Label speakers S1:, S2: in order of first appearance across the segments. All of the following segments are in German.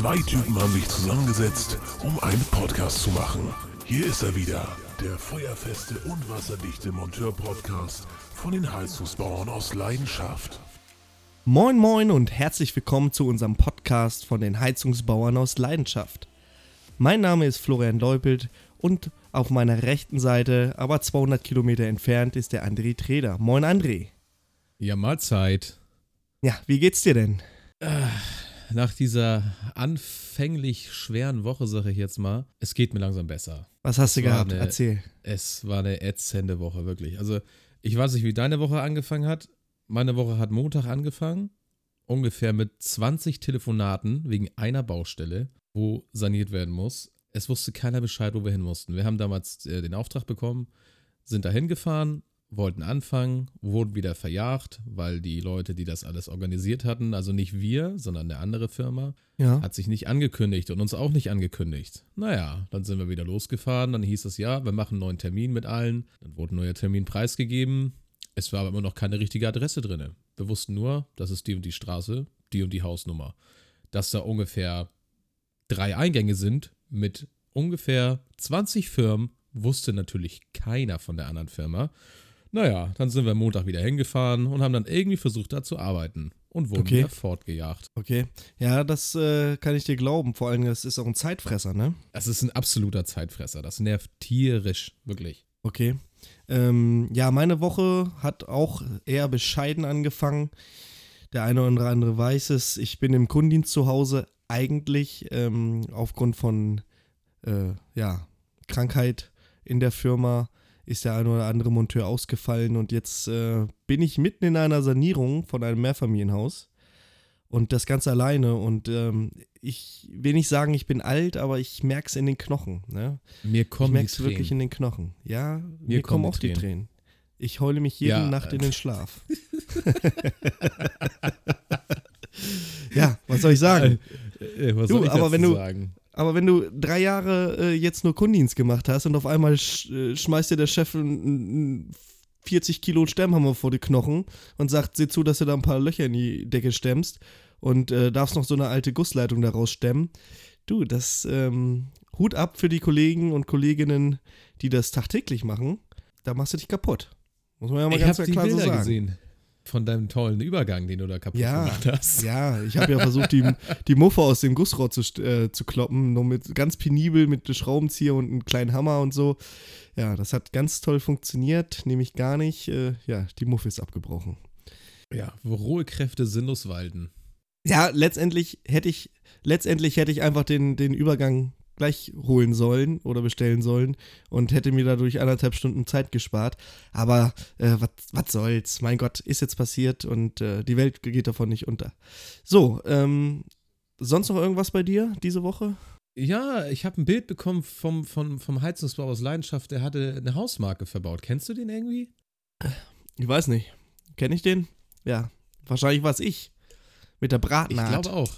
S1: Zwei Typen haben sich zusammengesetzt, um einen Podcast zu machen. Hier ist er wieder, der feuerfeste und wasserdichte Monteur-Podcast von den Heizungsbauern aus Leidenschaft.
S2: Moin moin und herzlich willkommen zu unserem Podcast von den Heizungsbauern aus Leidenschaft. Mein Name ist Florian Leupelt und auf meiner rechten Seite, aber 200 Kilometer entfernt, ist der André Treder. Moin André.
S3: Ja, Mahlzeit.
S2: Ja, wie geht's dir denn?
S3: Nach dieser anfänglich schweren Woche, sage ich jetzt mal, es geht mir langsam besser.
S2: Was hast du gehabt?
S3: eine-
S2: Erzähl.
S3: Es war eine ätzende Woche, wirklich. Also, ich weiß nicht, wie deine Woche angefangen hat. Meine Woche hat Montag angefangen. Ungefähr mit 20 Telefonaten wegen einer Baustelle, wo saniert werden muss. Es wusste keiner Bescheid, wo wir hin mussten. Wir haben damals äh, den Auftrag bekommen, sind da hingefahren, wollten anfangen, wurden wieder verjagt, weil die Leute, die das alles organisiert hatten, also nicht wir, sondern eine andere Firma,
S2: Ja.
S3: hat sich nicht angekündigt und uns auch nicht angekündigt. Naja, dann sind wir wieder losgefahren. Dann hieß es ja, wir machen einen neuen Termin mit allen. Dann wurde ein neuer Termin preisgegeben. Es war aber immer noch keine richtige Adresse drin. Wir wussten nur, das ist die und die Straße, die und die Hausnummer. Dass da ungefähr drei Eingänge sind mit ungefähr 20 Firmen, wusste natürlich keiner von der anderen Firma. Naja, dann sind wir Montag wieder hingefahren und haben dann irgendwie versucht, da zu arbeiten und wurden
S2: Okay.
S3: wieder fortgejagt.
S2: Okay. Ja, das äh, kann ich dir glauben. Vor allem, das ist auch ein Zeitfresser, ne?
S3: Das ist ein absoluter Zeitfresser. Das nervt tierisch, wirklich.
S2: Okay. Ähm, ja, meine Woche hat auch eher bescheiden angefangen. Der eine oder andere weiß es. Ich bin im Kundendienst zu Hause. Eigentlich ähm, aufgrund von äh, ja, Krankheit in der Firma ist der eine oder andere Monteur ausgefallen und jetzt äh, bin ich mitten in einer Sanierung von einem Mehrfamilienhaus und das Ganze alleine und ähm, ich will nicht sagen, ich bin alt, aber ich merke es in den Knochen. Ne?
S3: Mir
S2: Ich
S3: kommen
S2: merke
S3: die
S2: es wirklich
S3: Tränen.
S2: in den Knochen. Ja, mir,
S3: kommen
S2: kommen auch die
S3: Tränen.
S2: Tränen. Ich heule mich jede
S3: Ja,
S2: Nacht in
S3: äh.
S2: den Schlaf. ja, was soll ich sagen?
S3: Äh, was
S2: Du,
S3: soll ich
S2: aber wenn du-
S3: sagen?
S2: Aber wenn du drei Jahre äh, jetzt nur Kundendienst gemacht hast und auf einmal sch äh, schmeißt dir der Chef einen, einen 40 Kilo Stemmhammer vor die Knochen und sagt, sieh zu, dass du da ein paar Löcher in die Decke stemmst und äh, darfst noch so eine alte Gussleitung daraus stemmen. Du, das ähm, Hut ab für die Kollegen und Kolleginnen, die das tagtäglich machen. Da machst du dich kaputt. Muss man ja mal
S3: Ich
S2: ganz
S3: die
S2: klar so
S3: Bilder
S2: sagen.
S3: gesehen von deinem tollen Übergang, den du da kaputt
S2: Ja,
S3: gemacht hast.
S2: ja, ich habe ja versucht, die, die Muffe aus dem Gussrohr zu, äh, zu kloppen, nur mit ganz penibel mit Schraubenzieher und einem kleinen Hammer und so. Ja, das hat ganz toll funktioniert, nämlich gar nicht. Äh, ja, die Muffe ist abgebrochen.
S3: Ja, wo rohe Kräfte sinnlos walten.
S2: Ja, letztendlich hätte ich, letztendlich hätte ich einfach den, den Übergang gleich holen sollen oder bestellen sollen und hätte mir dadurch anderthalb Stunden Zeit gespart. Aber äh, was soll's? Mein Gott, ist jetzt passiert und äh, die Welt geht davon nicht unter. So, ähm, sonst noch irgendwas bei dir diese Woche?
S3: Ja, ich habe ein Bild bekommen vom, vom, vom Heizungsbau aus Leidenschaft, der hatte eine Hausmarke verbaut. Kennst du den irgendwie?
S2: Ich weiß nicht. Kenne ich den? Ja, wahrscheinlich war es ich. Mit der
S3: Ich
S2: Bratnaht.
S3: glaube auch.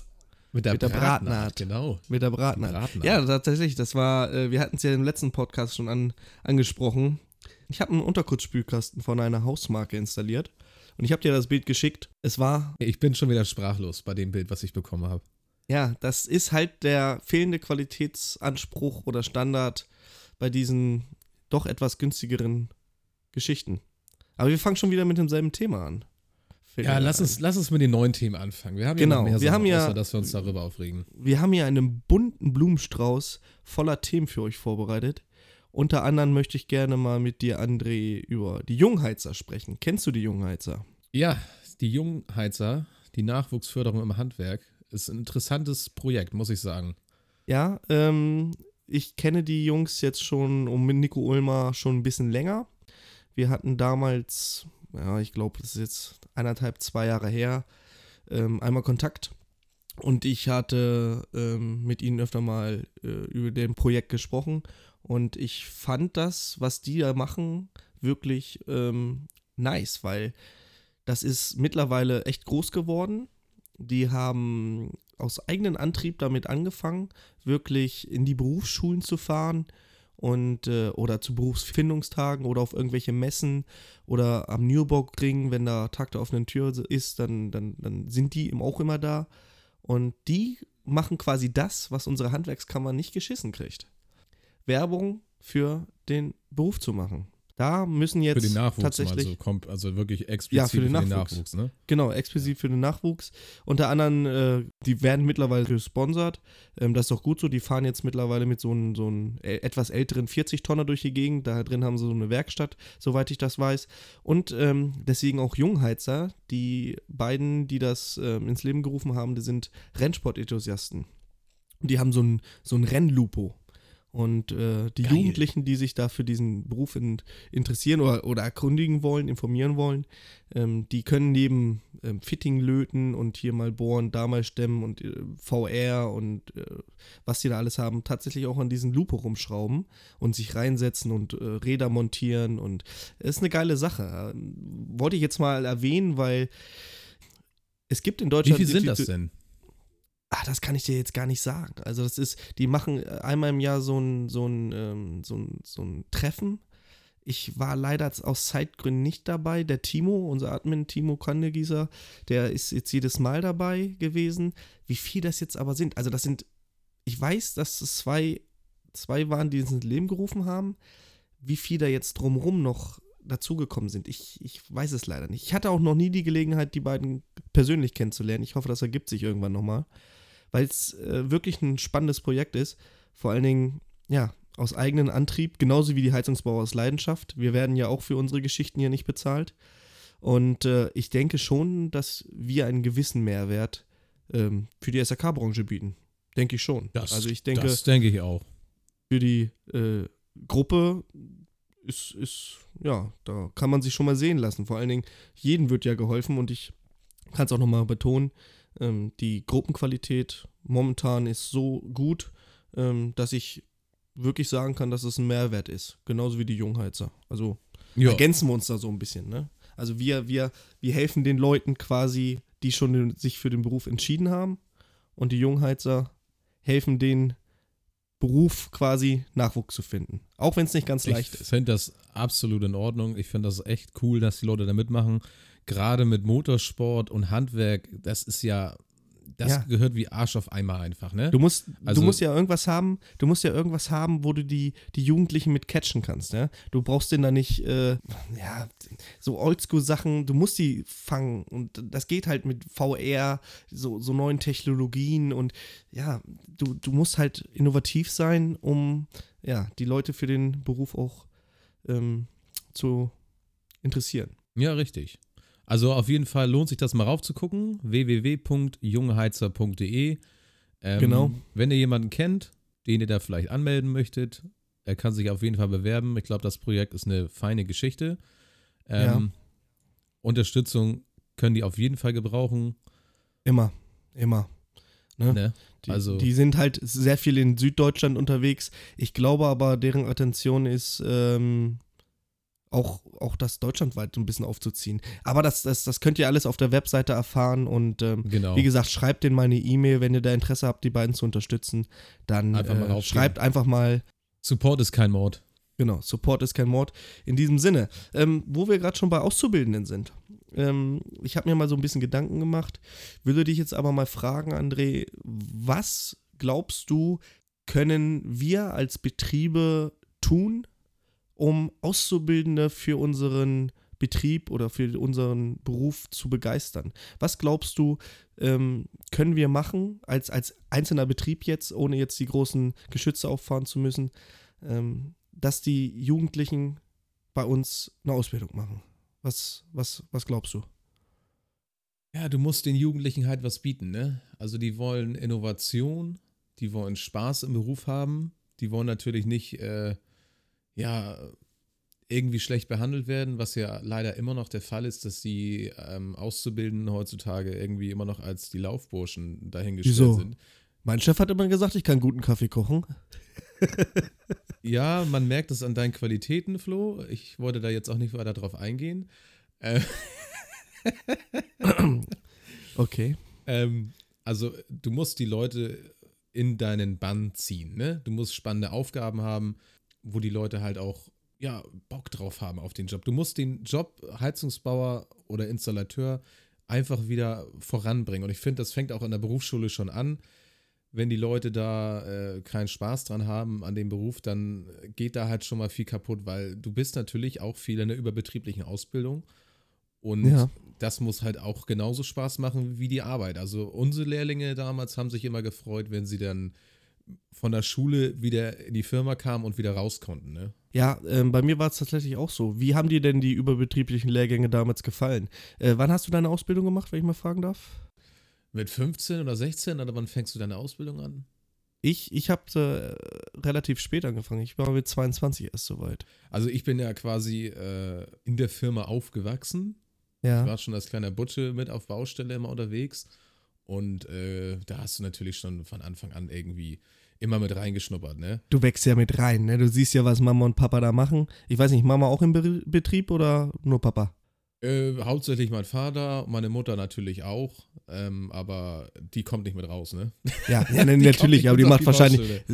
S3: Mit der,
S2: Mit der
S3: Bratnaht,
S2: Bratnaht.
S3: Genau.
S2: Mit der Bratnaht.
S3: Bratnaht.
S2: Ja, tatsächlich. Das war, äh, wir hatten es ja im letzten Podcast schon an, angesprochen. Ich habe einen Unterkurzspülkasten von einer Hausmarke installiert und ich habe dir das Bild geschickt. Es war,
S3: Ich bin schon wieder sprachlos bei dem Bild, was ich bekommen habe.
S2: ja, das ist halt der fehlende Qualitätsanspruch oder Standard bei diesen doch etwas günstigeren Geschichten. Aber wir fangen schon wieder mit demselben Thema an. Fällt
S3: Ja, lass uns, lass uns mit den neuen Themen anfangen. Wir haben
S2: Genau,
S3: ja mehr
S2: wir
S3: Sachen,
S2: haben ja-
S3: außer dass wir uns darüber aufregen.
S2: Wir haben hier einen bunten Blumenstrauß voller Themen für euch vorbereitet. Unter anderem möchte ich gerne mal mit dir, André, über die Jungheizer sprechen. Kennst du die Jungheizer?
S3: Ja, die Jungheizer, die Nachwuchsförderung im Handwerk, ist ein interessantes Projekt, muss ich sagen.
S2: Ja, ähm, ich kenne die Jungs jetzt schon um Nico Ulmer schon ein bisschen länger. Wir hatten damals, ja, ich glaube, das ist jetzt eineinhalb, zwei Jahre her, ähm, einmal Kontakt. Und ich hatte ähm, mit ihnen öfter mal äh, über dem Projekt gesprochen. Und ich fand das, was die da machen, wirklich ähm, nice, weil das ist mittlerweile echt groß geworden. Die haben aus eigenem Antrieb damit angefangen, wirklich in die Berufsschulen zu fahren und äh, oder zu Berufsfindungstagen oder auf irgendwelche Messen oder am Nürburgring, wenn da Tag der offenen Tür ist, dann, dann, dann sind die eben auch immer da. Und die machen quasi das, was unsere Handwerkskammer nicht geschissen kriegt. Werbung für den Beruf zu machen. Da müssen jetzt
S3: Für den Nachwuchs
S2: tatsächlich
S3: also, kommt, also wirklich explizit
S2: Ja, für den Nachwuchs.
S3: ne?
S2: Genau, explizit für den Nachwuchs. Unter anderem, äh, die werden mittlerweile gesponsert. Ähm, das ist auch gut so. Die fahren jetzt mittlerweile mit so einem so einem äh, etwas älteren 40-Tonner durch die Gegend. Da drin haben sie so eine Werkstatt, soweit ich das weiß. Und ähm, deswegen auch Jungheizer. Die beiden, die das ähm, ins Leben gerufen haben, die sind Rennsport-Enthusiasten. Und die haben so ein, so ein Rennlupo. Und äh, die
S3: Geil.
S2: Jugendlichen, die sich da für diesen Beruf in, interessieren oder, oder erkundigen wollen, informieren wollen, ähm, die können neben ähm, Fitting löten und hier mal bohren, da mal stemmen und äh, VR und äh, was die da alles haben, tatsächlich auch an diesen Lupo rumschrauben und sich reinsetzen und äh, Räder montieren und ist eine geile Sache. Ähm, wollte ich jetzt mal erwähnen, weil es gibt in
S3: Wie
S2: Deutschland.
S3: viel sind das denn?
S2: Ah, das kann ich dir jetzt gar nicht sagen. Also das ist, die machen einmal im Jahr so ein, so ein, ähm, so ein, so ein Treffen. Ich war leider aus Zeitgründen nicht dabei. Der Timo, unser Admin Timo Kandegießer, der ist jetzt jedes Mal dabei gewesen. Wie viel das jetzt aber sind, also das sind, ich weiß, dass es zwei, zwei waren, die ins Leben gerufen haben. Wie viel da jetzt drumrum noch dazugekommen sind, ich, ich weiß es leider nicht. Ich hatte auch noch nie die Gelegenheit, die beiden persönlich kennenzulernen. Ich hoffe, das ergibt sich irgendwann nochmal weil es äh, wirklich ein spannendes Projekt ist. Vor allen Dingen, ja, aus eigenem Antrieb, genauso wie die Heizungsbauer aus Leidenschaft. Wir werden ja auch für unsere Geschichten hier nicht bezahlt. Und äh, ich denke schon, dass wir einen gewissen Mehrwert ähm, für die SAK-Branche bieten. Denke ich schon.
S3: Das,
S2: also ich denke,
S3: das denke ich auch.
S2: für die äh, Gruppe ist, ist, ja, da kann man sich schon mal sehen lassen. Vor allen Dingen, jedem wird ja geholfen und ich kann es auch nochmal betonen, ähm, die Gruppenqualität momentan ist so gut, ähm, dass ich wirklich sagen kann, dass es ein Mehrwert ist. Genauso wie die Jungheizer. Also
S3: Ja.
S2: ergänzen wir uns da so ein bisschen, ne? Also wir, wir, wir helfen den Leuten quasi, die schon den, sich für den Beruf entschieden haben und die Jungheizer helfen den Beruf quasi Nachwuchs zu finden. Auch wenn es nicht ganz leicht
S3: ich
S2: ist.
S3: finde das absolut in Ordnung. Ich finde das echt cool, dass die Leute da mitmachen. Gerade mit Motorsport und Handwerk, das ist ja, das
S2: Ja.
S3: gehört wie Arsch auf Eimer einfach, ne?
S2: Du musst,
S3: Also-
S2: du musst ja irgendwas haben, du musst ja irgendwas haben, wo du die, die Jugendlichen mit catchen kannst, ja. Du brauchst den da nicht, äh, ja, so Oldschool-Sachen, du musst die fangen und das geht halt mit VR, so, so neuen Technologien und ja, du, du musst halt innovativ sein, um ja, die Leute für den Beruf auch ähm, zu interessieren.
S3: Ja, richtig. Also auf jeden Fall lohnt sich das mal raufzugucken. www.jungheizer.de. Ähm,
S2: Genau.
S3: Wenn ihr jemanden kennt, den ihr da vielleicht anmelden möchtet, er kann sich auf jeden Fall bewerben. Ich glaube, das Projekt ist eine feine Geschichte. Ähm, Unterstützung können die auf jeden Fall gebrauchen.
S2: Immer, immer. Ne?
S3: Ne?
S2: Die,
S3: Also-
S2: die sind halt sehr viel in Süddeutschland unterwegs. Ich glaube aber, deren Attention ist ähm, auch, auch das deutschlandweit ein bisschen aufzuziehen. Aber das, das, das könnt ihr alles auf der Webseite erfahren und ähm,
S3: Genau.
S2: wie gesagt, schreibt denen mal eine E-Mail, wenn ihr da Interesse habt, die beiden zu unterstützen. Dann
S3: Einfach
S2: äh, schreibt einfach mal,
S3: Support ist kein Mord.
S2: genau, Support ist kein Mord. In diesem Sinne, ähm, wo wir gerade schon bei Auszubildenden sind. Ähm, ich habe mir mal so ein bisschen Gedanken gemacht, würde dich jetzt aber mal fragen, André, was glaubst du, können wir als Betriebe tun, um Auszubildende für unseren Betrieb oder für unseren Beruf zu begeistern? Was glaubst du, ähm, können wir machen als, als einzelner Betrieb jetzt, ohne jetzt die großen Geschütze auffahren zu müssen, ähm, dass die Jugendlichen bei uns eine Ausbildung machen? Was, was, was glaubst du?
S3: Ja, du musst den Jugendlichen halt was bieten, ne? Also die wollen Innovation, die wollen Spaß im Beruf haben, die wollen natürlich nicht, äh, ja, irgendwie schlecht behandelt werden, was ja leider immer noch der Fall ist, dass die ähm, Auszubildenden heutzutage irgendwie immer noch als die Laufburschen dahingestellt
S2: Wieso?
S3: sind.
S2: Mein Chef hat immer gesagt, ich kann guten Kaffee kochen.
S3: Ja, man merkt es an deinen Qualitäten, Flo. Ich wollte da jetzt auch nicht weiter drauf eingehen. Äh,
S2: Okay.
S3: Ähm, also du musst die Leute in deinen Bann ziehen, ne? Du musst spannende Aufgaben haben, wo die Leute halt auch ja Bock drauf haben auf den Job. Du musst den Job Heizungsbauer oder Installateur einfach wieder voranbringen. Und ich finde, das fängt auch in der Berufsschule schon an. wenn die Leute da äh, keinen Spaß dran haben an dem Beruf, dann geht da halt schon mal viel kaputt, weil du bist natürlich auch viel in der überbetrieblichen Ausbildung und
S2: Ja.
S3: das muss halt auch genauso Spaß machen wie die Arbeit. Also unsere Lehrlinge damals haben sich immer gefreut, wenn sie dann von der Schule wieder in die Firma kamen und wieder raus konnten. Ne?
S2: Ja, ähm, bei mir war es tatsächlich auch so. Wie haben dir denn die überbetrieblichen Lehrgänge damals gefallen? Äh, wann hast du deine Ausbildung gemacht, wenn ich mal fragen darf?
S3: Mit 15 oder 16 oder wann fängst du deine Ausbildung an?
S2: Ich, ich habe äh, relativ spät angefangen. Ich war mit 22 erst soweit.
S3: Also ich bin ja quasi äh, in der Firma aufgewachsen. Ich
S2: Ja.
S3: war schon als kleiner Butsche mit auf Baustelle immer unterwegs. Und äh, da hast du natürlich schon von Anfang an irgendwie immer mit reingeschnuppert, ne?
S2: Du wächst ja mit rein, ne? Du siehst ja, was Mama und Papa da machen. Ich weiß nicht, Mama auch im Be Betrieb oder nur Papa?
S3: Äh, hauptsächlich mein Vater, meine Mutter natürlich auch, ähm, aber die kommt nicht mit raus, ne?
S2: Ja, ja ne,
S3: Die
S2: natürlich, aber die macht
S3: auf
S2: wahrscheinlich,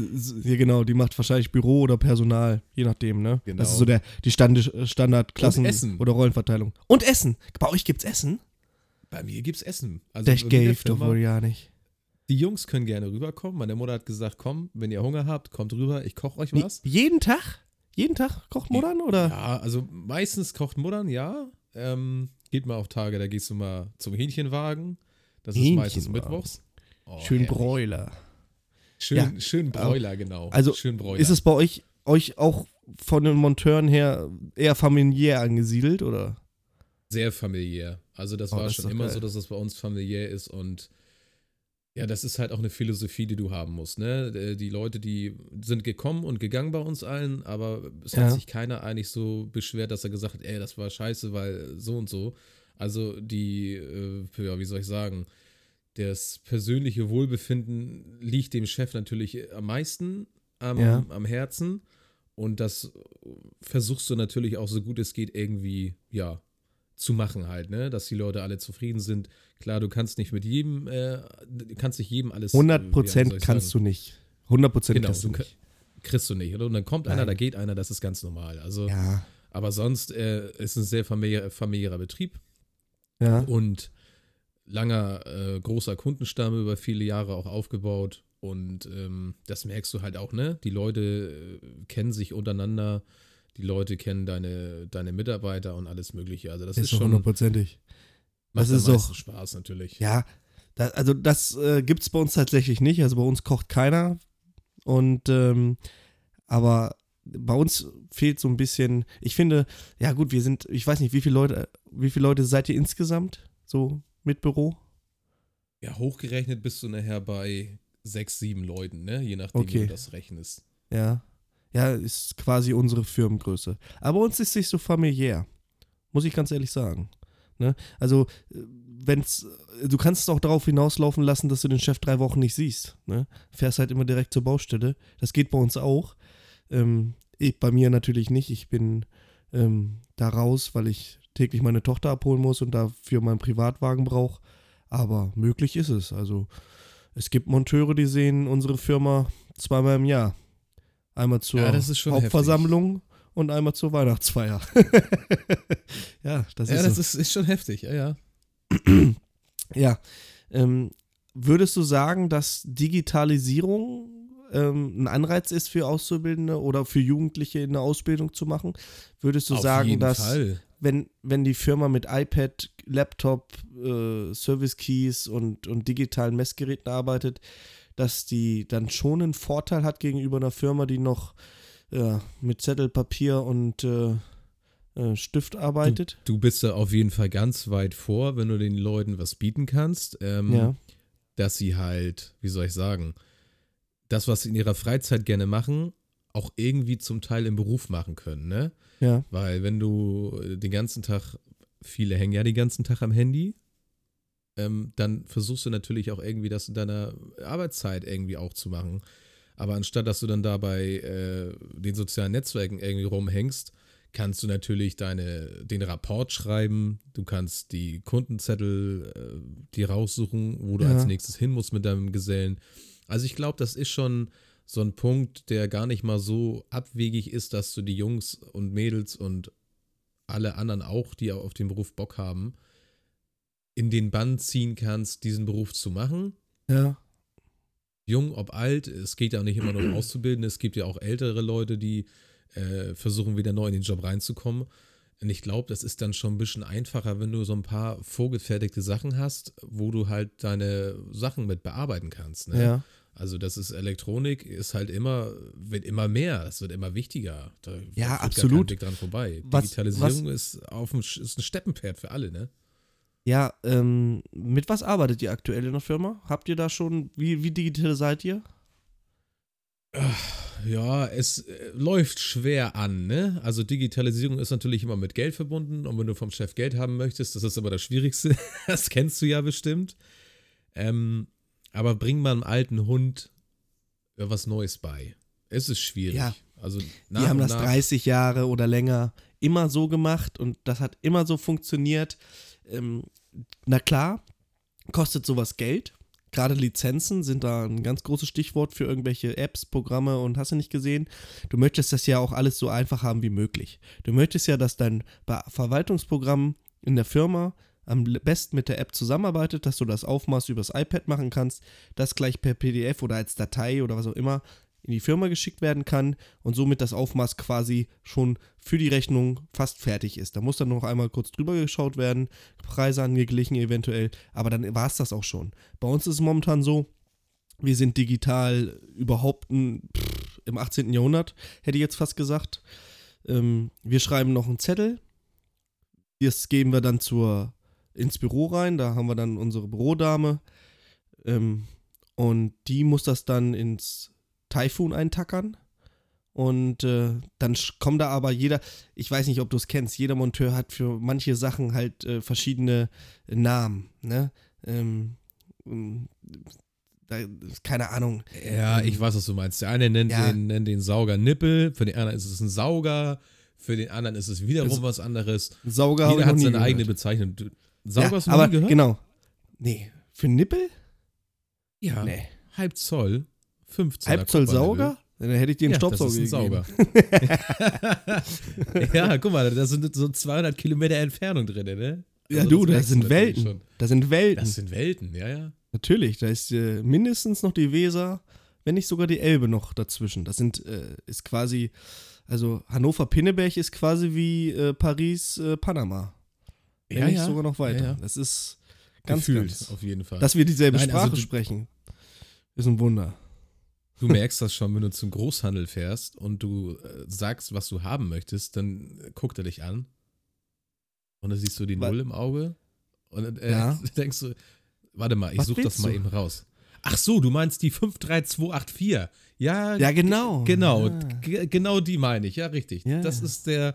S2: ja genau, die macht wahrscheinlich Büro oder Personal, je nachdem, ne?
S3: Genau.
S2: Das ist so der, die Stand Standardklassen oder Rollenverteilung. Und Essen. Bei euch gibt's Essen?
S3: Bei mir gibt's Essen. Also
S2: der gave doch wohl ja nicht.
S3: Die Jungs können gerne rüberkommen. Meine Mutter hat gesagt, komm, wenn ihr Hunger habt, kommt rüber, ich koche euch was.
S2: jeden Tag? Jeden Tag kocht Muttern oder?
S3: Ja, also meistens kocht Muttern, ja. Ähm, geht mal auf Tage, da gehst du mal zum Hähnchenwagen. Das ist meistens
S2: Hähnchenwagen.
S3: mittwochs. Oh,
S2: Schön
S3: herrlich.
S2: Bräuler.
S3: Schön,
S2: Ja.
S3: schön Bräuler, genau.
S2: Also
S3: schön Bräuler.
S2: Ist es bei euch, euch auch von den Monteuren her eher familiär angesiedelt oder?
S3: sehr familiär. Also das
S2: Oh,
S3: war
S2: das
S3: schon immer
S2: geil.
S3: so, dass es bei uns familiär ist und ja, das ist halt auch eine Philosophie, die du haben musst. Ne? Äh, Die Leute, die sind gekommen und gegangen bei uns allen, aber es
S2: Ja.
S3: hat sich keiner eigentlich so beschwert, dass er gesagt hat, ey, das war scheiße, weil so und so. Also die, äh, ja, wie soll ich sagen, das persönliche Wohlbefinden liegt dem Chef natürlich am meisten am,
S2: Ja.
S3: am Herzen. Und das versuchst du natürlich auch so gut es geht irgendwie, ja, zu machen halt, ne? Dass die Leute alle zufrieden sind. Klar, du kannst nicht mit jedem, äh, du kannst nicht jedem alles.
S2: 100 Prozent kannst du nicht. 100 Prozent
S3: Genau,
S2: kannst du nicht.
S3: Kriegst du nicht. Oder? Und dann kommt einer,
S2: Nein.
S3: da geht einer, das ist ganz normal. Also,
S2: Ja,
S3: aber sonst äh, ist ein sehr familiär, familiärer Betrieb
S2: ja.
S3: und langer, äh, großer Kundenstamm über viele Jahre auch aufgebaut. Und ähm, das merkst du halt auch, ne? Die Leute äh, kennen sich untereinander, die Leute kennen deine, deine Mitarbeiter und alles Mögliche. Also das ist,
S2: ist
S3: schon
S2: hundertprozentig.
S3: macht
S2: das ist doch-
S3: Spaß natürlich.
S2: Ja, da, also das äh, gibt es bei uns tatsächlich nicht. Also bei uns kocht keiner. Und ähm, aber bei uns fehlt so ein bisschen, ich finde, ja gut, wir sind, ich weiß nicht, wie viele Leute, wie viele Leute seid ihr insgesamt so mit Büro?
S3: Ja, hochgerechnet bist du nachher bei sechs, sieben Leuten, ne? Je nachdem, wie
S2: Okay.
S3: du das rechnest.
S2: Ja. Ja, ist quasi unsere Firmengröße. Aber uns ist nicht so familiär. Muss ich ganz ehrlich sagen. Ne? Also, äh, wenn's, du kannst es auch darauf hinauslaufen lassen, dass du den Chef drei Wochen nicht siehst. Ne? Fährst halt immer direkt zur Baustelle. Das geht bei uns auch. Ähm, bei mir natürlich nicht. Ich bin ähm, da raus, weil ich täglich meine Tochter abholen muss und dafür meinen Privatwagen brauche. Aber möglich ist es. Also, es gibt Monteure, die sehen unsere Firma zweimal im Jahr. Einmal zur
S3: Ja,
S2: Hauptversammlung und einmal zur Weihnachtsfeier. ja, das
S3: ja,
S2: ist
S3: das
S2: so.
S3: ist, ist schon heftig, ja, ja.
S2: Ja. Ähm, würdest du sagen, dass Digitalisierung ähm, ein Anreiz ist für Auszubildende oder für Jugendliche in der Ausbildung zu machen? Würdest du
S3: Auf
S2: sagen, dass
S3: Fall.
S2: wenn, wenn die Firma mit iPad, Laptop, äh, Service Keys und, und digitalen Messgeräten arbeitet, dass die dann schon einen Vorteil hat gegenüber einer Firma, die noch ja, mit Zettel, Papier und äh, äh, Stift arbeitet?
S3: Du bist da auf jeden Fall ganz weit vor, wenn du den Leuten was bieten kannst. Ähm,
S2: ja.
S3: dass sie halt, wie soll ich sagen, das, was sie in ihrer Freizeit gerne machen, auch irgendwie zum Teil im Beruf machen können, ne?
S2: Ja.
S3: Weil wenn du äh, den ganzen Tag, viele hängen ja den ganzen Tag am Handy, ähm, dann versuchst du natürlich auch irgendwie das in deiner Arbeitszeit irgendwie auch zu machen. Aber anstatt dass du dann dabei äh, den sozialen Netzwerken irgendwie rumhängst, kannst du natürlich deine, den Rapport schreiben, du kannst die Kundenzettel äh, dir raussuchen, wo du
S2: Ja.
S3: als nächstes hin musst mit deinem Gesellen. Also ich glaube, das ist schon so ein Punkt, der gar nicht mal so abwegig ist, dass du die Jungs und Mädels und alle anderen auch, die auf den Beruf Bock haben, in den Bann ziehen kannst, diesen Beruf zu machen.
S2: Ja.
S3: jung, ob alt, es geht ja auch nicht immer nur um Auszubildende, es gibt ja auch ältere Leute, die äh, versuchen wieder neu in den Job reinzukommen. Und ich glaube, das ist dann schon ein bisschen einfacher, wenn du so ein paar vorgefertigte Sachen hast, wo du halt deine Sachen mit bearbeiten kannst. Ne?
S2: Ja.
S3: Also das ist Elektronik, ist halt immer, wird immer mehr, es wird immer wichtiger. Da
S2: Ja, absolut.
S3: Weg dran vorbei.
S2: Was-
S3: Digitalisierung ist, auf dem, ist ein Steppenpferd für alle, ne?
S2: Ja, ähm, mit was arbeitet ihr aktuell in der Firma? Habt ihr da schon, wie, wie digital seid ihr?
S3: Ja, es äh, läuft schwer an, ne? Also Digitalisierung ist natürlich immer mit Geld verbunden und wenn du vom Chef Geld haben möchtest, das ist aber das Schwierigste. das kennst du ja bestimmt. Ähm, aber bring mal einem alten Hund was Neues bei. Es ist schwierig.
S2: Ja.
S3: Also
S2: Die haben das 30 Jahre oder länger immer so gemacht und das hat immer so funktioniert. Ähm, na klar, kostet sowas Geld. Gerade Lizenzen sind da ein ganz großes Stichwort für irgendwelche Apps, Programme und hast du nicht gesehen. Du möchtest das ja auch alles so einfach haben wie möglich. Du möchtest ja, dass dein Verwaltungsprogramm in der Firma am besten mit der App zusammenarbeitet, dass du das Aufmaß übers iPad machen kannst, das gleich per PDF oder als Datei oder was auch immer in die Firma geschickt werden kann und somit das Aufmaß quasi schon für die Rechnung fast fertig ist. Da muss dann noch einmal kurz drüber geschaut werden, Preise angeglichen eventuell, aber dann war es das auch schon. Bei uns ist es momentan so, wir sind digital überhaupt ein, pff, im 18. Jahrhundert, hätte ich jetzt fast gesagt. Ähm, wir schreiben noch einen Zettel, das geben wir dann zur, ins Büro rein, da haben wir dann unsere Bürodame ähm, und die muss das dann ins Typhoon eintackern. Und äh, dann kommt da aber jeder, ich weiß nicht, ob du es kennst, jeder Monteur hat für manche Sachen halt äh, verschiedene Namen. Ne? Ähm, ähm, da, keine Ahnung.
S3: Ja, ich weiß, was du meinst. Der eine nennt,
S2: Ja.
S3: den, nennt den Sauger Nippel, für den anderen ist es ein Sauger, für den anderen ist es wiederum
S2: Also,
S3: was anderes.
S2: Sauger
S3: Jeder hat seine
S2: gehört.
S3: eigene Bezeichnung. Sauger
S2: ja,
S3: hast du
S2: aber
S3: gehört?
S2: genau. Nee, für Nippel?
S3: Ja.
S2: Nee.
S3: Halb Zoll, 15
S2: Halb Zoll Sauger? Dann hätte ich dir einen
S3: ja,
S2: Staubsauger.
S3: Sauger. ja, guck mal, da sind so 200 Kilometer Entfernung drin, ne?
S2: Ja,
S3: Also
S2: du,
S3: das
S2: sind Welten. Das sind Welten.
S3: Das sind Welten, ja, ja.
S2: Natürlich, da ist äh, mindestens noch die Weser, wenn nicht sogar die Elbe noch dazwischen. Das sind, äh, ist quasi, also Hannover-Pinneberg ist quasi wie äh, Paris-Panama. wenn
S3: Ja,
S2: nicht
S3: ja.
S2: sogar noch weiter.
S3: Ja, ja.
S2: Das ist ganz,
S3: Gefühlt,
S2: ganz.
S3: auf jeden Fall.
S2: Dass wir dieselbe
S3: Nein, also
S2: Sprache
S3: du-
S2: sprechen, ist ein Wunder.
S3: Du merkst das schon, wenn du zum Großhandel fährst und du äh, sagst, was du haben möchtest, dann guckt er dich an und dann siehst du die
S2: Wa-
S3: Null im Auge und dann äh,
S2: Ja.
S3: denkst du, warte mal, ich
S2: Was
S3: such das mal
S2: du?
S3: eben raus. Ach so, du meinst die 53284. Ja,
S2: Ja, genau.
S3: genau,
S2: Ja.
S3: genau die meine ich, ja, richtig.
S2: Ja.
S3: Das ist der,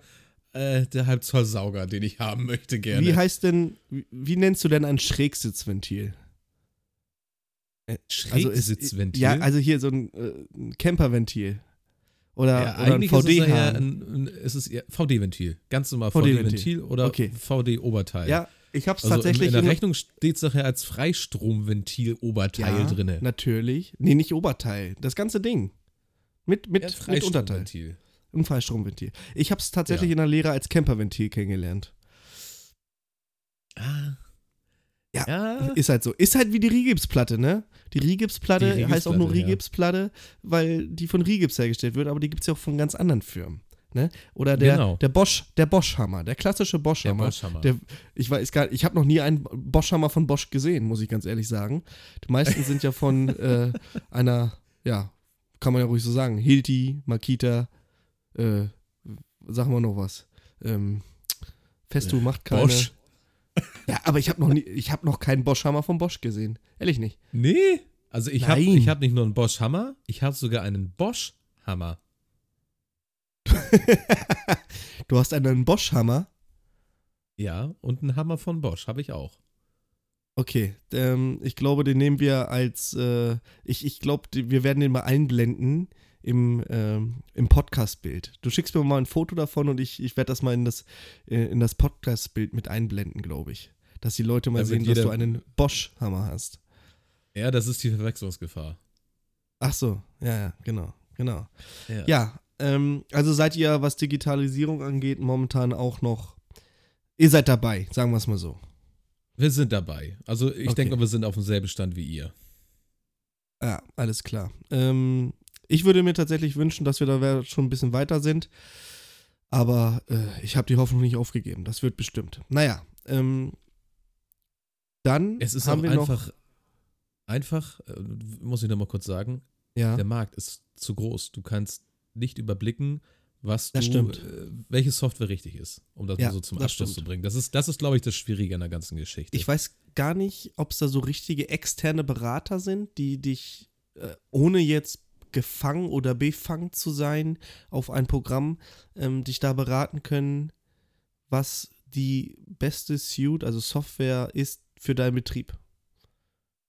S3: äh, der Halbzollsauger, den ich haben möchte gerne.
S2: Wie heißt denn, wie, wie nennst du denn ein Schrägsitzventil? Also ist-
S3: Schrägsitzventil?
S2: Ja, also hier so ein, äh, Camperventil. Oder,
S3: Ja,
S2: oder ein
S3: eigentlich ist es, ja ein, ist es eher VD-Ventil. Ganz normal
S2: VD-Ventil.
S3: Oder
S2: Okay.
S3: VD-Oberteil.
S2: Ja, ich hab's
S3: Also in,
S2: tatsächlich
S3: in der
S2: in-
S3: Rechnung steht es nachher als Freistromventil-Oberteil
S2: ja,
S3: drinne.
S2: Natürlich. Nee, nicht Oberteil. Das ganze Ding. Mit, mit,
S3: Ja,
S2: mit Unterteil.
S3: Freistromventil.
S2: Ein Freistromventil. Ich hab's tatsächlich
S3: Ja.
S2: in der Lehre als Camperventil kennengelernt.
S3: Ah.
S2: Ja,
S3: ja.
S2: Ist halt so. Ist halt wie die Rigipsplatte, ne? Die Rigipsplatte
S3: Die
S2: heißt auch nur
S3: Rigipsplatte, ja.
S2: Weil die von Rigips hergestellt wird, aber die gibt's ja auch von ganz anderen Firmen. Ne? Oder der,
S3: Genau.
S2: der Bosch, der Bosch-Hammer, der klassische
S3: Der
S2: Bosch-Hammer.
S3: Boschhammer.
S2: Der, ich weiß gar ich habe noch nie einen Bosch-Hammer von Bosch gesehen, muss ich ganz ehrlich sagen. Die meisten sind ja von äh, einer, ja, kann man ja ruhig so sagen, Hilti, Makita, äh, sagen wir noch was. Ähm, Festo macht keine.
S3: Bosch.
S2: Ja, aber ich habe noch nie, ich habe noch keinen Bosch-Hammer von Bosch gesehen. Ehrlich nicht.
S3: Nee. Also ich habe hab nicht nur einen Bosch-Hammer, ich habe sogar einen Bosch-Hammer.
S2: Du hast einen Bosch-Hammer.
S3: Ja, und einen Hammer von Bosch habe ich auch.
S2: Okay, ähm, ich glaube, den nehmen wir als, äh, ich, ich glaube, wir werden den mal einblenden im, ähm, im Podcast-Bild. Du schickst mir mal ein Foto davon und ich, ich werde das mal in das, äh, in das Podcast-Bild mit einblenden, glaube ich. Dass die Leute mal
S3: Da
S2: sehen, dass du einen Bosch-Hammer hast.
S3: Ja, das ist die Verwechslungsgefahr.
S2: Ach so, ja, ja, genau, genau.
S3: Ja.
S2: Ja, ähm, also seid ihr, was Digitalisierung angeht, momentan auch noch, ihr seid dabei, sagen wir es mal so.
S3: Wir sind dabei. Also ich
S2: Okay.
S3: denke, wir sind auf demselben Stand wie ihr.
S2: Ja, alles klar. Ähm, ich würde mir tatsächlich wünschen, dass wir da schon ein bisschen weiter sind. Aber äh, ich habe die Hoffnung nicht aufgegeben. Das wird bestimmt. Naja, ähm, dann
S3: Es ist
S2: haben wir
S3: einfach, einfach, äh, muss ich nochmal kurz sagen,
S2: noch. Ja,
S3: der Markt ist zu groß. Du kannst nicht überblicken, was
S2: Das
S3: du. Äh, welche Software richtig ist, um das
S2: Ja,
S3: mal so zum Abschluss
S2: stimmt.
S3: zu bringen. Das ist, das ist, glaube ich, das Schwierige an der ganzen Geschichte.
S2: ich weiß gar nicht, ob es da so richtige externe Berater sind, die dich, äh, ohne jetzt gefangen oder befangen zu sein auf ein Programm, ähm, dich da beraten können, was die beste Suite, also Software ist für deinen Betrieb.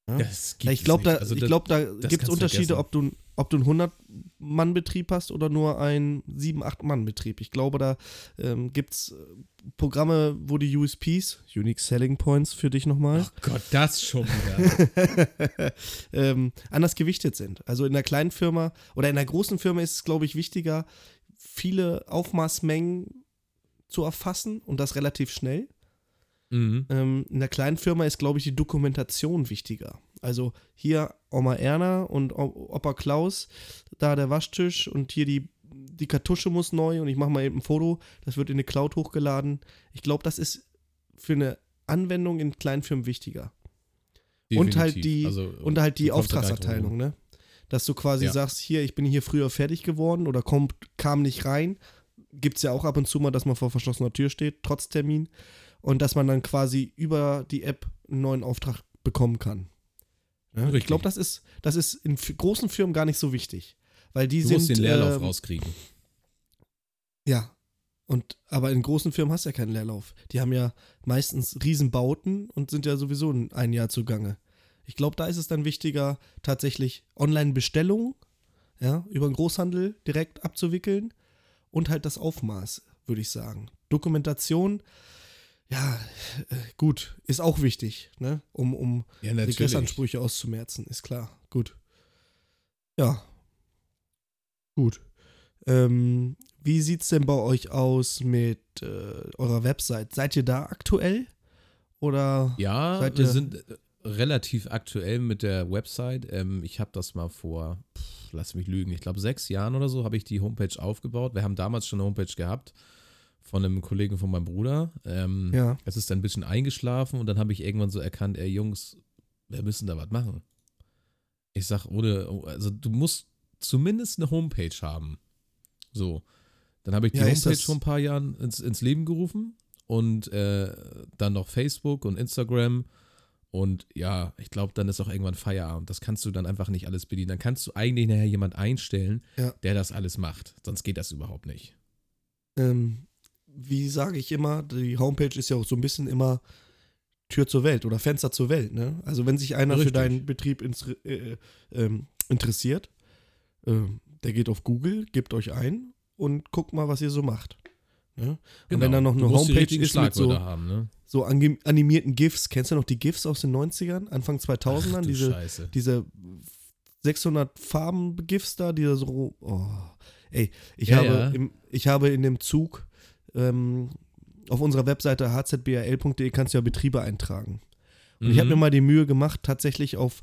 S2: Ja?
S3: das gibt
S2: ich glaube, da,
S3: Also
S2: ich glaub, da gibt es Unterschiede,
S3: vergessen.
S2: ob du, ob du einen 100-Mann-Betrieb hast oder nur einen 7-8-Mann-Betrieb. Ich glaube, da ähm, gibt es Programme, wo die USPs, Unique Selling Points für dich nochmal,
S3: Ach Gott, das schon wieder.
S2: ähm, anders gewichtet sind. Also in einer kleinen Firma oder in einer großen Firma ist es, glaube ich, wichtiger, viele Aufmaßmengen zu erfassen und das relativ schnell.
S3: Mhm.
S2: Ähm, in der kleinen Firma ist, glaube ich, die Dokumentation wichtiger. Also hier Oma Erna und Opa Klaus, da der Waschtisch und hier die, die Kartusche muss neu und ich mache mal eben ein Foto, das wird in eine Cloud hochgeladen. Ich glaube, das ist für eine Anwendung in kleinen Firmen wichtiger. Und halt
S3: Definitiv.
S2: die,
S3: also,
S2: und halt die
S3: drum
S2: ne? Dass du quasi
S3: Ja.
S2: sagst, hier, ich bin hier früher fertig geworden oder kommt, kam nicht rein. Gibt es ja auch ab und zu mal, dass man vor verschlossener Tür steht, trotz Termin. Und dass man dann quasi über die App einen neuen Auftrag bekommen kann. Ja, ich
S3: Richtig.
S2: glaube, das ist, das ist in großen Firmen gar nicht so wichtig. Weil die
S3: Du
S2: sind.
S3: musst den Leerlauf
S2: ähm,
S3: rauskriegen.
S2: Ja. Und, aber in großen Firmen hast du ja keinen Leerlauf. Die haben ja meistens Riesenbauten und sind ja sowieso ein, ein Jahr zugange. Ich glaube, da ist es dann wichtiger, tatsächlich Online-Bestellungen ja, über den Großhandel direkt abzuwickeln und halt das Aufmaß, würde ich sagen. Dokumentation, ja, äh, gut, ist auch wichtig, ne? um, um
S3: Ja.
S2: Regressansprüche auszumerzen, ist klar. Gut. Ja. Gut. Ähm, wie sieht's denn bei euch aus mit äh, eurer Website? Seid ihr da aktuell? Oder?
S3: Ja,
S2: Seid
S3: wir
S2: ihr-
S3: sind äh, relativ aktuell mit der Website. Ähm, ich habe das mal vor, pff, lass mich lügen, ich glaube sechs Jahren oder so habe ich die Homepage aufgebaut. Wir haben damals schon eine Homepage gehabt von einem Kollegen von meinem Bruder. Ähm,
S2: Ja.
S3: Es ist ein bisschen eingeschlafen und dann habe ich irgendwann so erkannt, ey Jungs, wir müssen da was machen. Ich sag, ohne, also du musst zumindest eine Homepage haben. So. Dann habe ich die
S2: Ja,
S3: Homepage vor ein paar Jahren ins, ins Leben gerufen und äh, dann noch Facebook und Instagram. Und ja, ich glaube, dann ist auch irgendwann Feierabend. Das kannst du dann einfach nicht alles bedienen. Dann kannst du eigentlich nachher jemand einstellen,
S2: Ja.
S3: der das alles macht. Sonst geht das überhaupt nicht.
S2: Ähm, wie sage ich immer, die Homepage ist ja auch so ein bisschen immer Tür zur Welt oder Fenster zur Welt. Ne? Also wenn sich einer für
S3: Richtig.
S2: deinen Betrieb ins, äh, ähm, interessiert, ähm, der geht auf Google, gebt euch ein und guckt mal, was ihr so macht. Ne? Und wenn da noch
S3: Genau.
S2: Eine Homepage ist mit so,
S3: haben, ne?
S2: so animierten GIFs, kennst du noch die GIFs aus den 90ern, Anfang 2000ern?
S3: Ach,
S2: diese,
S3: Scheiße.
S2: diese 600 Farben GIFs da, die da so, oh, ey, ich,
S3: Ja,
S2: habe
S3: ja.
S2: Im, ich habe in dem Zug ähm, auf unserer Webseite hzbal.de kannst du ja Betriebe eintragen. Und ich habe mir
S3: Mhm.
S2: mal die Mühe gemacht, tatsächlich auf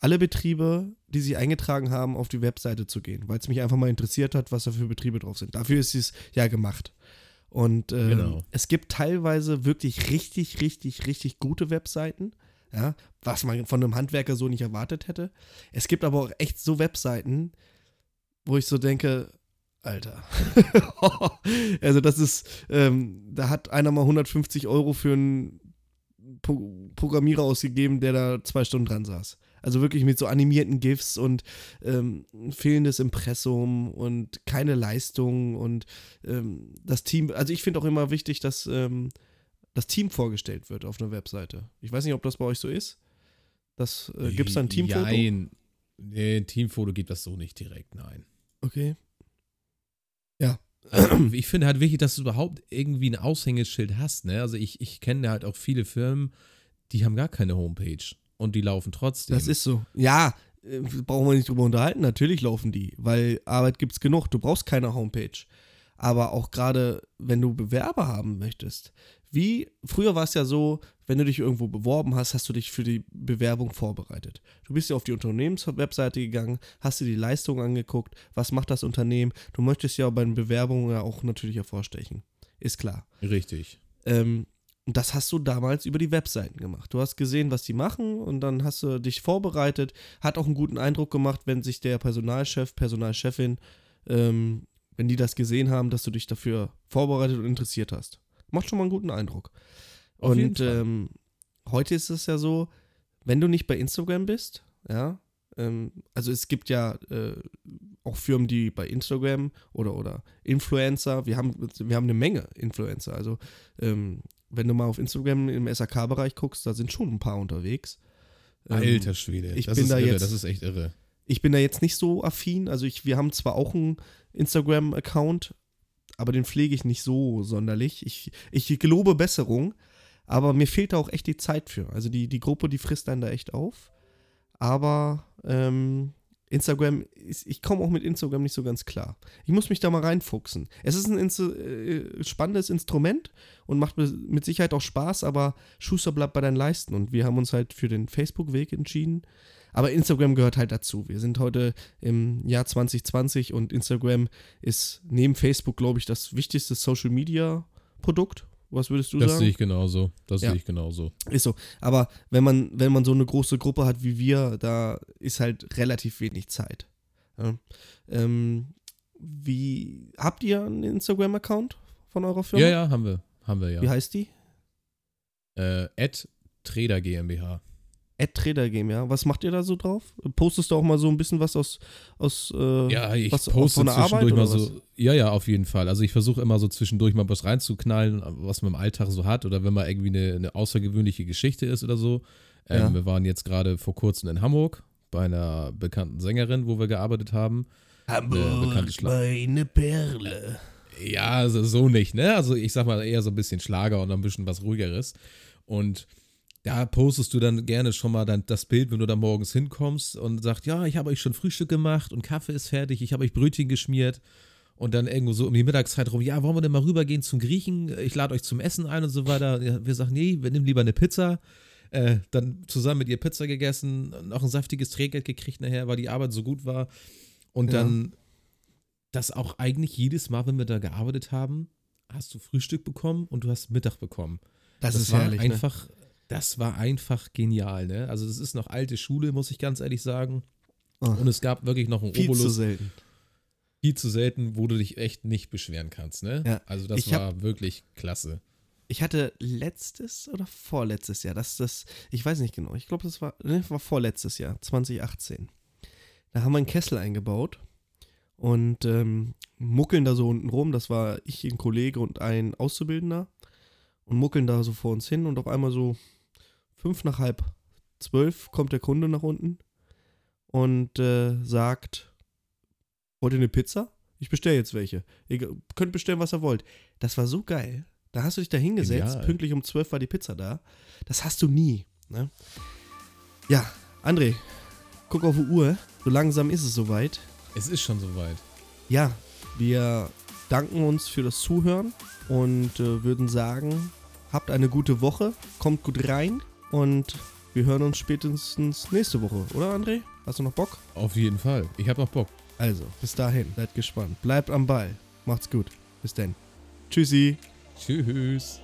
S2: alle Betriebe, die sich eingetragen haben, auf die Webseite zu gehen, weil es mich einfach mal interessiert hat, was da für Betriebe drauf sind. Dafür ist es ja gemacht. Und ähm,
S3: Genau.
S2: es gibt teilweise wirklich richtig, richtig, richtig gute Webseiten, ja, was man von einem Handwerker so nicht erwartet hätte. Es gibt aber auch echt so Webseiten, wo ich so denke, Alter. also das ist, ähm, da hat einer mal 150 Euro für einen Pro Programmierer ausgegeben, der da zwei Stunden dran saß. Also wirklich mit so animierten GIFs und ähm, fehlendes Impressum und keine Leistung und ähm, das Team. Also ich finde auch immer wichtig, dass ähm, das Team vorgestellt wird auf einer Webseite. Ich weiß nicht, ob das bei euch so ist. Das äh, gibt es da ein Teamfoto?
S3: Nein. Nee, Teamfoto gibt das so nicht direkt, nein.
S2: Okay.
S3: Also, ich finde halt wichtig, dass du überhaupt irgendwie ein Aushängeschild hast. Ne? Also ich, ich kenne halt auch viele Firmen, die haben gar keine Homepage und die laufen trotzdem.
S2: Das ist so. Ja, äh, brauchen wir nicht drüber unterhalten. Natürlich laufen die, weil Arbeit gibt es genug. Du brauchst keine Homepage. aber auch gerade, wenn du Bewerber haben möchtest. Wie, früher war es ja so, wenn du dich irgendwo beworben hast, hast du dich für die Bewerbung vorbereitet. Du bist ja auf die Unternehmenswebseite gegangen, hast dir die Leistung angeguckt, was macht das Unternehmen. Du möchtest ja bei den Bewerbungen ja auch natürlich hervorstechen. Ist klar.
S3: Richtig.
S2: Ähm, und das hast du damals über die Webseiten gemacht. Du hast gesehen, was die machen und dann hast du dich vorbereitet. Hat auch einen guten Eindruck gemacht, wenn sich der Personalchef, Personalchefin, ähm, wenn die das gesehen haben, dass du dich dafür vorbereitet und interessiert hast. Macht schon mal einen guten Eindruck.
S3: Auf
S2: und ähm, heute ist es ja so, wenn du nicht bei Instagram bist, ja, ähm, also es gibt ja äh, auch Firmen, die bei Instagram oder, oder Influencer, wir haben, wir haben eine Menge Influencer, also ähm, wenn du mal auf Instagram im SAK-Bereich guckst, da sind schon ein paar unterwegs. Ähm,
S3: Alter Schwede.
S2: ich
S3: das
S2: bin
S3: ist
S2: da
S3: irre,
S2: jetzt-
S3: das ist echt irre.
S2: ich bin da jetzt nicht so affin. Also ich, wir haben zwar auch einen Instagram-Account, aber den pflege ich nicht so sonderlich. Ich, ich gelobe Besserung, aber mir fehlt da auch echt die Zeit für. Also die, die Gruppe, die frisst einen da echt auf. Aber ähm, Instagram, ist, ich komme auch mit Instagram nicht so ganz klar. Ich muss mich da mal reinfuchsen. Es ist ein Inst äh, spannendes Instrument und macht mit Sicherheit auch Spaß, aber Schuster bleibt bei deinen Leisten. Und wir haben uns halt für den Facebook-Weg entschieden. Aber Instagram gehört halt dazu. Wir sind heute im Jahr 2020 und Instagram ist neben Facebook, glaube ich, das wichtigste Social-Media-Produkt. Was würdest du
S3: Das
S2: sagen?
S3: sehe ich genauso. Das
S2: Ja.
S3: sehe ich genauso.
S2: Ist so. Aber wenn man, wenn man so eine große Gruppe hat wie wir, da ist halt relativ wenig Zeit. Ja. Ähm, wie habt ihr einen Instagram-Account von eurer Firma?
S3: Ja, ja, haben wir. Haben wir ja.
S2: Wie heißt die?
S3: Äh, at Trader GmbH.
S2: Ad Trader Game, ja. Was macht ihr da so drauf? Postest du auch mal so ein bisschen was aus, aus äh,
S3: Ja, ich
S2: was,
S3: poste
S2: von der Arbeit
S3: zwischendurch mal
S2: oder
S3: so. Ja, ja, auf jeden Fall. Also ich versuche immer so zwischendurch mal was reinzuknallen, was man im Alltag so hat oder wenn mal irgendwie eine, eine außergewöhnliche Geschichte ist oder so. Ähm,
S2: Ja.
S3: Wir waren jetzt gerade vor kurzem in Hamburg bei einer bekannten Sängerin, wo wir gearbeitet haben. Schla
S2: meine Perle.
S3: Ja, also so nicht, ne? Also ich sag mal eher so ein bisschen Schlager und ein bisschen was ruhigeres. Und da postest du dann gerne schon mal dann das Bild, wenn du da morgens hinkommst und sagst, ja, ich habe euch schon Frühstück gemacht und Kaffee ist fertig, ich habe euch Brötchen geschmiert. Und dann irgendwo so um die Mittagszeit rum, ja, wollen wir denn mal rübergehen zum Griechen? Ich lade euch zum Essen ein und so weiter. Ja, wir sagen, nee, wir nehmen lieber eine Pizza. Äh, dann zusammen mit ihr Pizza gegessen, noch ein saftiges Trinkgeld gekriegt nachher, weil die Arbeit so gut war. Und
S2: Ja.
S3: dann, das auch eigentlich jedes Mal, wenn wir da gearbeitet haben, hast du Frühstück bekommen und du hast Mittag bekommen.
S2: Das, ist
S3: war
S2: herrlich. Ne?
S3: Das war einfach genial, ne? Also das ist noch alte Schule, muss ich ganz ehrlich sagen.
S2: Oh,
S3: Und es gab wirklich noch einen
S2: viel zu
S3: Obolus,
S2: selten.
S3: viel zu selten, wo du dich echt nicht beschweren kannst, ne?
S2: Ja.
S3: Also das
S2: Ich hab-
S3: war wirklich klasse.
S2: Ich hatte letztes oder vorletztes Jahr, das das, ich weiß nicht genau, ich glaube, das war, ne, war vorletztes Jahr, 2018. Da haben wir einen Kessel eingebaut und ähm, muckeln da so unten rum. Das war ich, ein Kollege und ein Auszubildender und muckeln da so vor uns hin und auf einmal so fünf nach halb zwölf kommt der Kunde nach unten und äh, sagt, wollt ihr eine Pizza? Ich bestelle jetzt welche. Ihr könnt bestellen, was ihr wollt. Das war so geil. Da hast du dich da hingesetzt,
S3: Genial.
S2: pünktlich um 12 war die Pizza da. Das hast du nie. Ne? Ja, André, guck auf die Uhr. So langsam ist es soweit.
S3: Es ist schon soweit.
S2: Ja, wir danken uns für das Zuhören und äh, würden sagen, habt eine gute Woche, kommt gut rein und wir hören uns spätestens nächste Woche, oder André? Hast du noch Bock?
S3: Auf jeden Fall. Ich habe noch Bock.
S2: Also, bis dahin, seid gespannt. Bleibt am Ball. Macht's gut. Bis dann. Tschüssi.
S3: Tschüss.